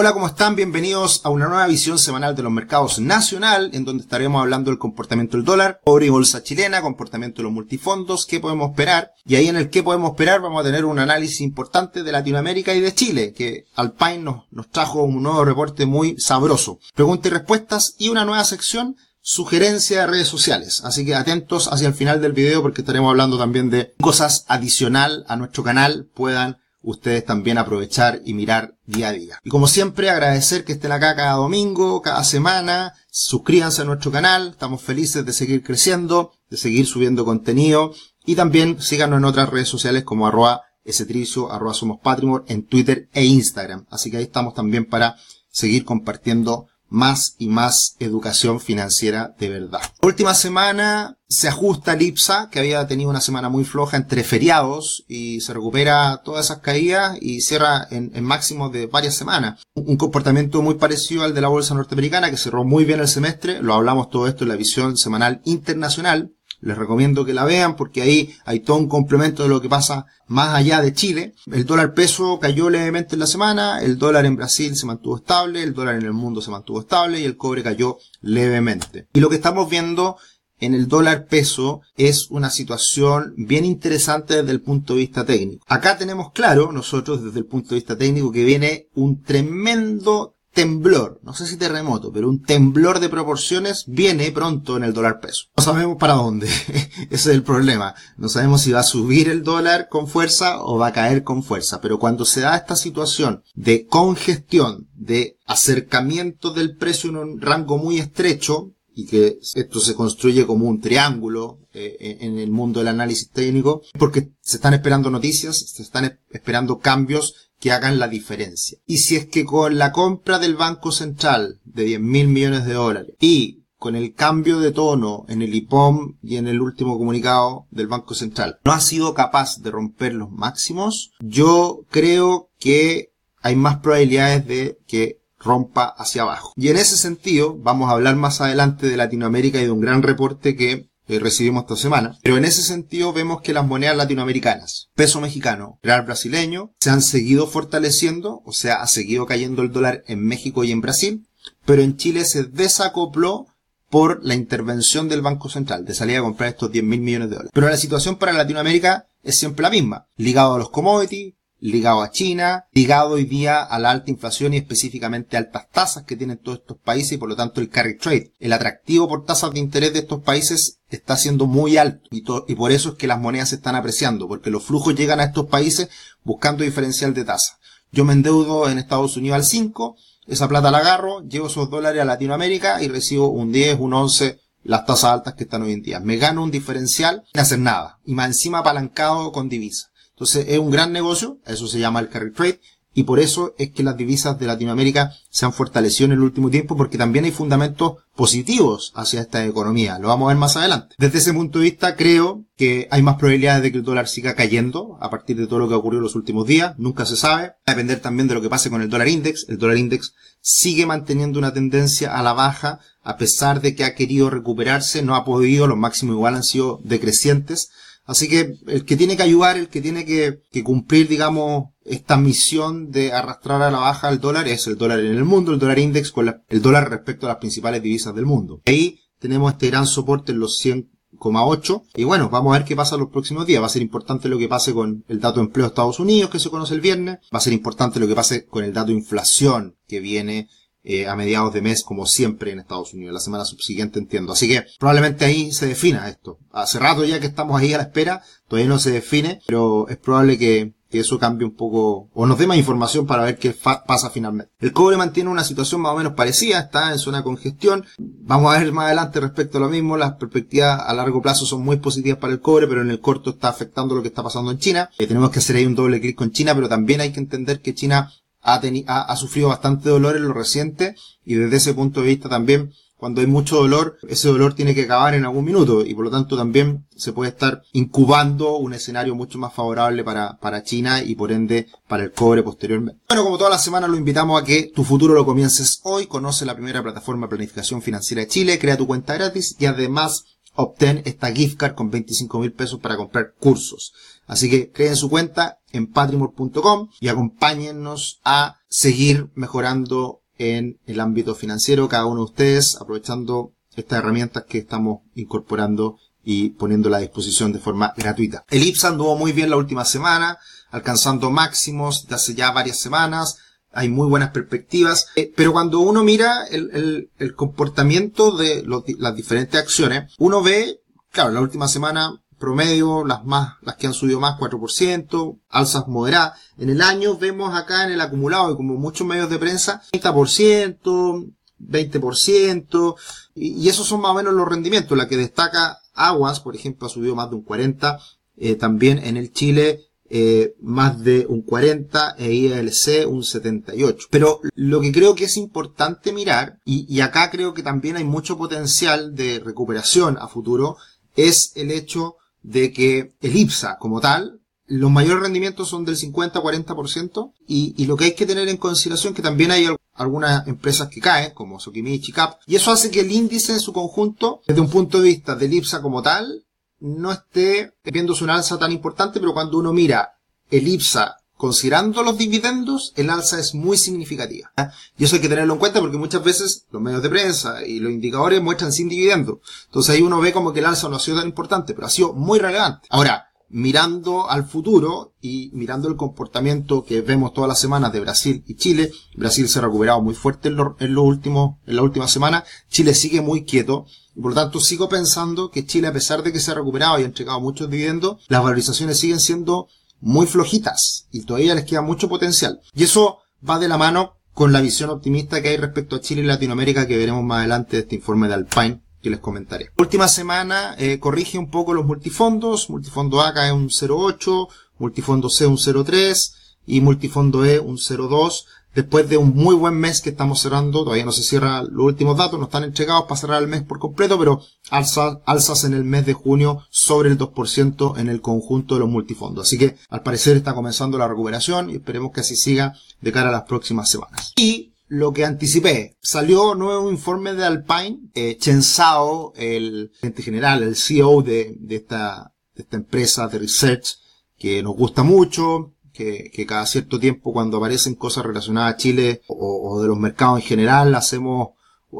Hola, ¿cómo están? Bienvenidos a una nueva visión semanal de los mercados nacional, en donde estaremos hablando del comportamiento del dólar, cobre y bolsa chilena, comportamiento de los multifondos, qué podemos esperar. Y ahí en el qué podemos esperar vamos a tener un análisis importante de Latinoamérica y de Chile, que Alpine nos, nos trajo un nuevo reporte muy sabroso. Preguntas y respuestas y una nueva sección sugerencia de redes sociales. Así que atentos hacia el final del video porque estaremos hablando también de cosas adicional a nuestro canal puedan ustedes también aprovechar y mirar día a día. Y como siempre, agradecer que estén acá cada domingo, cada semana, suscríbanse a nuestro canal, estamos felices de seguir creciendo, de seguir subiendo contenido y también síganos en otras redes sociales como arroba esetricio, arroba somos en Twitter e Instagram. Así que ahí estamos también para seguir compartiendo más y más educación financiera de verdad. Última semana se ajusta el IPSA, que había tenido una semana muy floja entre feriados, y se recupera todas esas caídas y cierra en, en máximos de varias semanas. Un comportamiento muy parecido al de la bolsa norteamericana, que cerró muy bien el semestre, lo hablamos todo esto en la visión semanal internacional, les recomiendo que la vean porque ahí hay todo un complemento de lo que pasa más allá de Chile. El dólar peso cayó levemente en la semana, el dólar en Brasil se mantuvo estable, el dólar en el mundo se mantuvo estable y el cobre cayó levemente. Y lo que estamos viendo en el dólar peso es una situación bien interesante desde el punto de vista técnico. Acá tenemos claro, nosotros desde el punto de vista técnico, que viene un tremendo temblor, no sé si terremoto, pero un temblor de proporciones viene pronto en el dólar peso. No sabemos para dónde, ese es el problema. No sabemos si va a subir el dólar con fuerza o va a caer con fuerza, pero cuando se da esta situación de congestión, de acercamiento del precio en un rango muy estrecho, y que esto se construye como un triángulo eh, en el mundo del análisis técnico, porque se están esperando noticias, se están esperando cambios que hagan la diferencia. Y si es que con la compra del Banco Central de 10 mil millones de dólares y con el cambio de tono en el IPOM y en el último comunicado del Banco Central no ha sido capaz de romper los máximos, yo creo que hay más probabilidades de que rompa hacia abajo. Y en ese sentido, vamos a hablar más adelante de Latinoamérica y de un gran reporte que eh, recibimos esta semana. Pero en ese sentido vemos que las monedas latinoamericanas, peso mexicano, real brasileño, se han seguido fortaleciendo, o sea, ha seguido cayendo el dólar en México y en Brasil, pero en Chile se desacopló por la intervención del Banco Central, de salir a comprar estos 10 mil millones de dólares. Pero la situación para Latinoamérica es siempre la misma, ligado a los commodities, ligado a China, ligado hoy día a la alta inflación y específicamente altas tasas que tienen todos estos países y por lo tanto el carry trade. El atractivo por tasas de interés de estos países está siendo muy alto y, y por eso es que las monedas se están apreciando, porque los flujos llegan a estos países buscando diferencial de tasa. Yo me endeudo en Estados Unidos al 5, esa plata la agarro, llevo esos dólares a Latinoamérica y recibo un 10, un 11, las tasas altas que están hoy en día. Me gano un diferencial sin hacer nada y más encima apalancado con divisas. Entonces es un gran negocio, eso se llama el carry trade, y por eso es que las divisas de Latinoamérica se han fortalecido en el último tiempo porque también hay fundamentos positivos hacia esta economía. Lo vamos a ver más adelante. Desde ese punto de vista creo que hay más probabilidades de que el dólar siga cayendo a partir de todo lo que ha ocurrido en los últimos días. Nunca se sabe. Va a depender también de lo que pase con el dólar index. El dólar index sigue manteniendo una tendencia a la baja a pesar de que ha querido recuperarse. No ha podido. Los máximos igual han sido decrecientes. Así que el que tiene que ayudar, el que tiene que, cumplir, digamos, esta misión de arrastrar a la baja el dólar es el dólar en el mundo, el dólar index con el dólar respecto a las principales divisas del mundo. Ahí tenemos este gran soporte en los 100,8 y bueno, vamos a ver qué pasa los próximos días. Va a ser importante lo que pase con el dato de empleo de Estados Unidos que se conoce el viernes. Va a ser importante lo que pase con el dato de inflación que viene eh, a mediados de mes, como siempre en Estados Unidos, la semana subsiguiente entiendo. Así que probablemente ahí se defina esto. Hace rato ya que estamos ahí a la espera, todavía no se define, pero es probable que, eso cambie un poco, o nos dé más información para ver qué pasa finalmente. El cobre mantiene una situación más o menos parecida, está en zona de congestión. Vamos a ver más adelante respecto a lo mismo, las perspectivas a largo plazo son muy positivas para el cobre, pero en el corto está afectando lo que está pasando en China. Eh, tenemos que hacer ahí un doble clic con China, pero también hay que entender que China ha, sufrido bastante dolor en lo reciente y desde ese punto de vista también cuando hay mucho dolor, ese dolor tiene que acabar en algún minuto y por lo tanto también se puede estar incubando un escenario mucho más favorable para, para China y por ende para el cobre posteriormente. Bueno, como todas las semanas lo invitamos a que tu futuro lo comiences hoy, conoce la primera plataforma de planificación financiera de Chile, crea tu cuenta gratis y además obtén esta gift card con 25 mil pesos para comprar cursos. Así que creen su cuenta en patrimor.com y acompáñennos a seguir mejorando en el ámbito financiero cada uno de ustedes, aprovechando estas herramientas que estamos incorporando y poniéndola a disposición de forma gratuita. El IPSA anduvo muy bien la última semana, alcanzando máximos de hace ya varias semanas, hay muy buenas perspectivas, eh, pero cuando uno mira el, comportamiento de las diferentes acciones, uno ve, claro, la última semana promedio, las más, las que han subido más, 4%, alzas moderadas. En el año vemos acá en el acumulado, como muchos medios de prensa, 30%, 20%, y, y esos son más o menos los rendimientos. La que destaca Aguas, por ejemplo, ha subido más de un 40%, eh, también en el Chile eh, más de un 40 e ILC un 78. Pero lo que creo que es importante mirar, y, y, acá creo que también hay mucho potencial de recuperación a futuro, es el hecho de que el IPSA como tal, los mayores rendimientos son del 50-40% y, y lo que hay que tener en consideración que también hay algunas empresas que caen, como Sokimichi Cap, y eso hace que el índice en su conjunto, desde un punto de vista del IPSA como tal, no esté viéndose un alza tan importante, pero cuando uno mira el IPSA considerando los dividendos, el alza es muy significativa. Y eso hay que tenerlo en cuenta porque muchas veces los medios de prensa y los indicadores muestran sin dividendos. Entonces ahí uno ve como que el alza no ha sido tan importante, pero ha sido muy relevante. Ahora, mirando al futuro y mirando el comportamiento que vemos todas las semanas de Brasil y Chile, Brasil se ha recuperado muy fuerte en, lo, en los últimos, en la última semana, Chile sigue muy quieto, y por lo tanto sigo pensando que Chile, a pesar de que se ha recuperado y ha entregado muchos dividendos, las valorizaciones siguen siendo muy flojitas y todavía les queda mucho potencial. Y eso va de la mano con la visión optimista que hay respecto a Chile y Latinoamérica que veremos más adelante de este informe de Alpine que les comentaré. Última semana eh, corrige un poco los multifondos. Multifondo A cae un 0.8, multifondo C un 0.3 y multifondo E un 0.2 después de un muy buen mes que estamos cerrando, todavía no se cierran los últimos datos, no están entregados para cerrar el mes por completo, pero alzas, alzas en el mes de junio sobre el 2% en el conjunto de los multifondos. Así que al parecer está comenzando la recuperación y esperemos que así siga de cara a las próximas semanas. Y lo que anticipé, salió nuevo informe de Alpine, eh, Chen Zhao, el gerente general, el CEO de, de esta, de esta empresa de research, que nos gusta mucho, que, cada cierto tiempo cuando aparecen cosas relacionadas a Chile o, de los mercados en general hacemos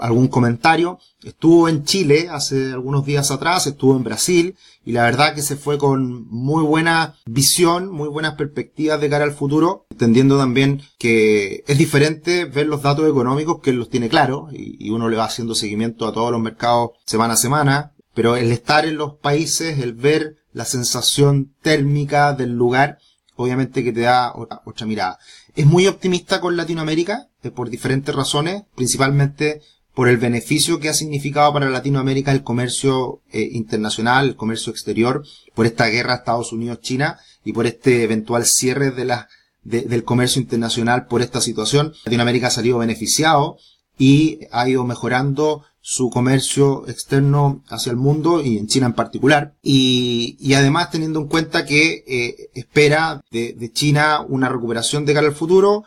algún comentario. Estuvo en Chile hace algunos días atrás, estuvo en Brasil y la verdad que se fue con muy buena visión, muy buenas perspectivas de cara al futuro, entendiendo también que es diferente ver los datos económicos que él los tiene claro y, y uno le va haciendo seguimiento a todos los mercados semana a semana, pero el estar en los países, el ver la sensación térmica del lugar, obviamente que te da otra, mirada. Es muy optimista con Latinoamérica, eh, por diferentes razones, principalmente por el beneficio que ha significado para Latinoamérica el comercio eh, internacional, el comercio exterior, por esta guerra Estados Unidos-China y por este eventual cierre de la, del comercio internacional por esta situación. Latinoamérica ha salido beneficiado y ha ido mejorando su comercio externo hacia el mundo y en China en particular. Y, y además teniendo en cuenta que eh, espera de, de, China una recuperación de cara al futuro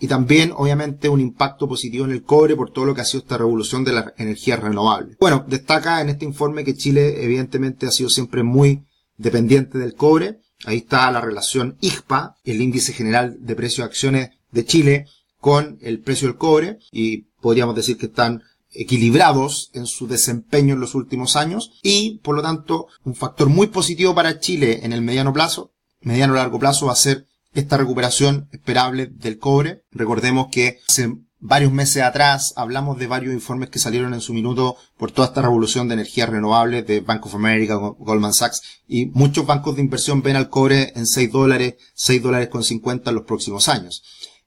y también obviamente un impacto positivo en el cobre por todo lo que ha sido esta revolución de las energías renovables. Bueno, destaca en este informe que Chile evidentemente ha sido siempre muy dependiente del cobre. Ahí está la relación IGPA, el índice general de precios de acciones de Chile, con el precio del cobre y podríamos decir que están equilibrados en su desempeño en los últimos años y, por lo tanto, un factor muy positivo para Chile en el mediano plazo, mediano largo plazo va a ser esta recuperación esperable del cobre. Recordemos que hace varios meses atrás hablamos de varios informes que salieron en su minuto por toda esta revolución de energías renovables de Bank of America, Goldman Sachs y muchos bancos de inversión ven al cobre en 6 dólares, 6 dólares con 50 en los próximos años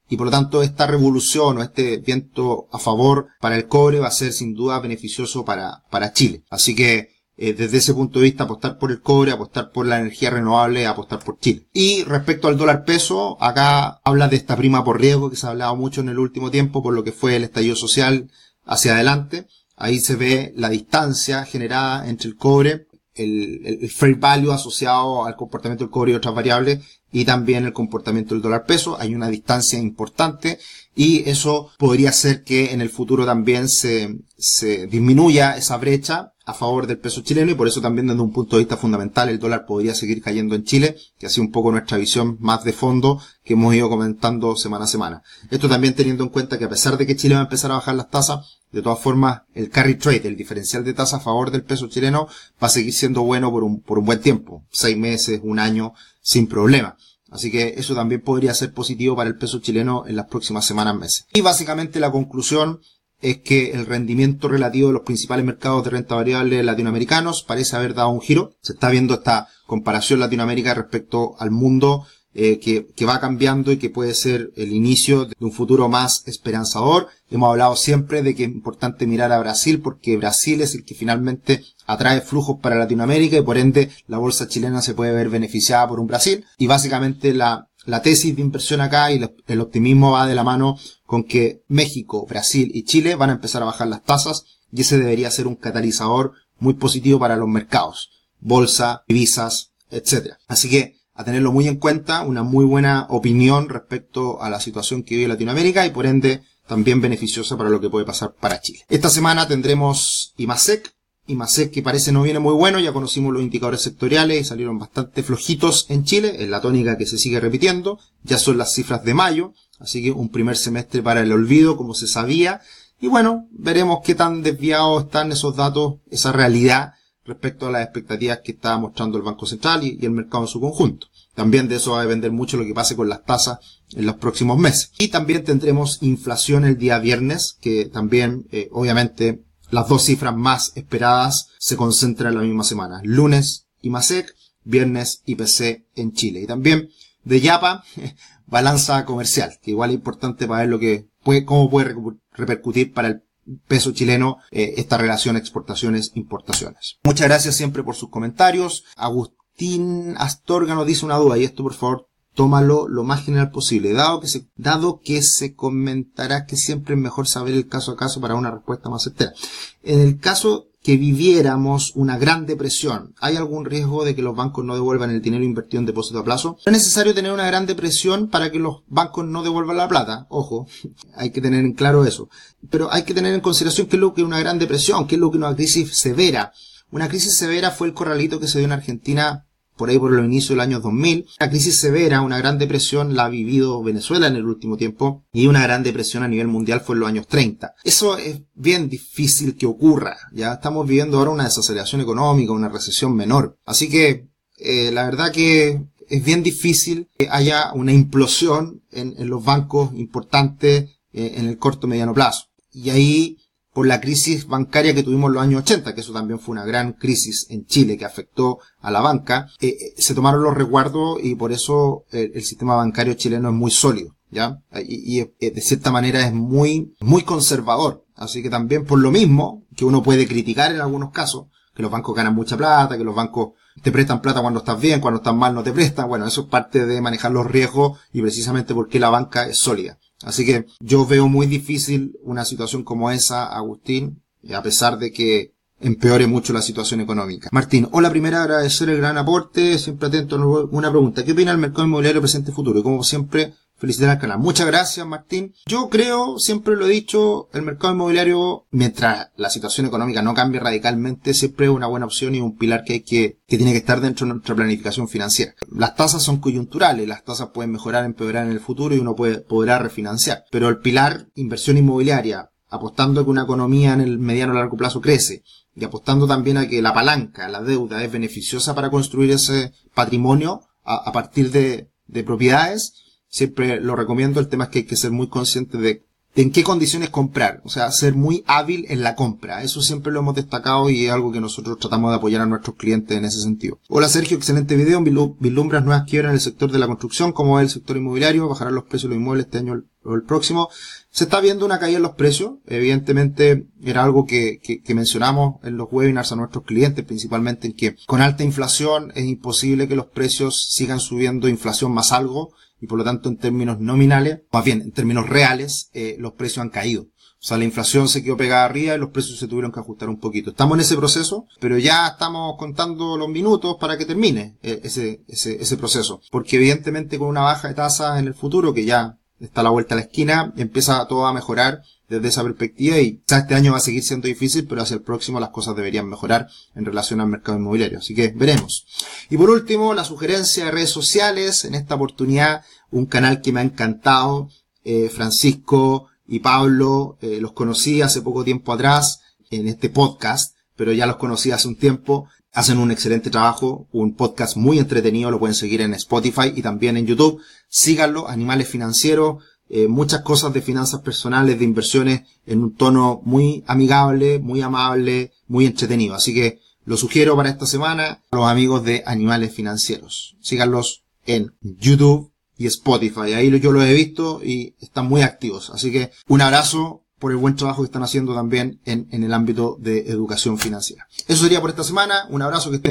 y por lo tanto esta revolución o este viento a favor para el cobre va a ser sin duda beneficioso para, para Chile. Así que eh, desde ese punto de vista apostar por el cobre, apostar por la energía renovable, apostar por Chile. Y respecto al dólar peso, acá habla de esta prima por riesgo que se ha hablado mucho en el último tiempo por lo que fue el estallido social hacia adelante. Ahí se ve la distancia generada entre el cobre, el, el fair value asociado al comportamiento del cobre y otras variables y también el comportamiento del dólar peso. Hay una distancia importante y eso podría ser que en el futuro también se, se disminuya esa brecha a favor del peso chileno y por eso también desde un punto de vista fundamental el dólar podría seguir cayendo en Chile, que ha sido un poco nuestra visión más de fondo que hemos ido comentando semana a semana. Esto también teniendo en cuenta que a pesar de que Chile va a empezar a bajar las tasas, de todas formas el carry trade, el diferencial de tasa a favor del peso chileno va a seguir siendo bueno por un, por un buen tiempo, seis meses, un año, sin problema. Así que eso también podría ser positivo para el peso chileno en las próximas semanas, meses. Y básicamente la conclusión es que el rendimiento relativo de los principales mercados de renta variable latinoamericanos parece haber dado un giro. Se está viendo esta comparación Latinoamérica respecto al mundo eh, que, que, va cambiando y que puede ser el inicio de un futuro más esperanzador. Hemos hablado siempre de que es importante mirar a Brasil porque Brasil es el que finalmente atrae flujos para Latinoamérica y por ende la bolsa chilena se puede ver beneficiada por un Brasil. Y básicamente la, la tesis de inversión acá y el optimismo va de la mano con que México, Brasil y Chile van a empezar a bajar las tasas y ese debería ser un catalizador muy positivo para los mercados, bolsa, divisas, etc. Así que a tenerlo muy en cuenta, una muy buena opinión respecto a la situación que vive Latinoamérica y por ende también beneficiosa para lo que puede pasar para Chile. Esta semana tendremos IMASEC, IMASEC que parece no viene muy bueno, ya conocimos los indicadores sectoriales y salieron bastante flojitos en Chile, en la tónica que se sigue repitiendo, ya son las cifras de mayo, así que un primer semestre para el olvido como se sabía, y bueno, veremos qué tan desviados están esos datos, esa realidad respecto a las expectativas que estaba mostrando el Banco Central y, el mercado en su conjunto. También de eso va a depender mucho lo que pase con las tasas en los próximos meses. Y también tendremos inflación el día viernes, que también, eh, obviamente, las dos cifras más esperadas se concentran en la misma semana. Lunes, IMASEC, viernes, IPC en Chile. Y también de Yapa, balanza comercial, que igual es importante para ver lo que puede, cómo puede repercutir para el peso chileno eh, esta relación exportaciones-importaciones. Muchas gracias siempre por sus comentarios. Agustín Astorga nos dice una duda y esto por favor tómalo lo más general posible. Dado que se, dado que se comentará que siempre es mejor saber el caso a caso para una respuesta más certera. En el caso que viviéramos una gran depresión, ¿hay algún riesgo de que los bancos no devuelvan el dinero invertido en depósito a plazo? No es necesario tener una gran depresión para que los bancos no devuelvan la plata. Ojo, hay que tener en claro eso. Pero hay que tener en consideración qué es lo que una gran depresión, qué es lo que una crisis severa. Una crisis severa fue el corralito que se dio en Argentina por ahí por los inicios del año 2000. Una crisis severa, una gran depresión la ha vivido Venezuela en el último tiempo y una gran depresión a nivel mundial fue en los años 30. Eso es bien difícil que ocurra. Ya estamos viviendo ahora una desaceleración económica, una recesión menor. Así que eh, la verdad que es bien difícil que haya una implosión en, los bancos importantes eh, en el corto mediano plazo. Y ahí por la crisis bancaria que tuvimos en los años 80, que eso también fue una gran crisis en Chile que afectó a la banca, eh, eh, se tomaron los resguardos y por eso eh, el, sistema bancario chileno es muy sólido, ¿ya? Y, y, de cierta manera es muy, muy conservador. Así que también por lo mismo, que uno puede criticar en algunos casos, que los bancos ganan mucha plata, que los bancos te prestan plata cuando estás bien, cuando estás mal no te prestan, bueno, eso es parte de manejar los riesgos y precisamente porque la banca es sólida. Así que yo veo muy difícil una situación como esa, Agustín, a pesar de que empeore mucho la situación económica. Martín, hola, primera agradecer el gran aporte, siempre atento a una pregunta. ¿Qué opina el mercado inmobiliario presente y futuro? Y como siempre, felicitar al canal. Muchas gracias, Martín. Yo creo, siempre lo he dicho, el mercado inmobiliario, mientras la situación económica no cambie radicalmente, siempre es una buena opción y un pilar que hay que, que tiene que estar dentro de nuestra planificación financiera. Las tasas son coyunturales, las tasas pueden mejorar, empeorar en el futuro y uno puede, podrá refinanciar. Pero el pilar inversión inmobiliaria, apostando a que una economía en el mediano o largo plazo crece, y apostando también a que la palanca, la deuda es beneficiosa para construir ese patrimonio a, partir de propiedades, siempre lo recomiendo. El tema es que hay que ser muy consciente de, en qué condiciones comprar. O sea, ser muy hábil en la compra. Eso siempre lo hemos destacado y es algo que nosotros tratamos de apoyar a nuestros clientes en ese sentido. Hola Sergio, excelente video. Vislumbras nuevas quiebras en el sector de la construcción, como es el sector inmobiliario. Bajarán los precios de los inmuebles este año el próximo. Se está viendo una caída en los precios. Evidentemente era algo que, que, que, mencionamos en los webinars a nuestros clientes, principalmente en que con alta inflación es imposible que los precios sigan subiendo inflación más algo y por lo tanto en términos nominales, más bien en términos reales, eh, los precios han caído. O sea, la inflación se quedó pegada arriba y los precios se tuvieron que ajustar un poquito. Estamos en ese proceso, pero ya estamos contando los minutos para que termine eh, ese, ese, ese proceso. Porque evidentemente con una baja de tasas en el futuro, que ya está la vuelta a la esquina, empieza todo a mejorar desde esa perspectiva y quizás este año va a seguir siendo difícil, pero hacia el próximo las cosas deberían mejorar en relación al mercado inmobiliario. Así que veremos. Y por último, la sugerencia de redes sociales. En esta oportunidad, un canal que me ha encantado, eh, Francisco y Pablo, eh, los conocí hace poco tiempo atrás en este podcast, pero ya los conocí hace un tiempo. Hacen un excelente trabajo, un podcast muy entretenido, lo pueden seguir en Spotify y también en YouTube. Síganlo, Animales Financieros eh, muchas cosas de finanzas personales, de inversiones, en un tono muy amigable, muy amable, muy entretenido. Así que lo sugiero para esta semana a los amigos de Animales Financieros. Síganlos en YouTube y Spotify. Ahí yo los he visto y están muy activos. Así que un abrazo por el buen trabajo que están haciendo también en, el ámbito de educación financiera. Eso sería por esta semana. Un abrazo que estén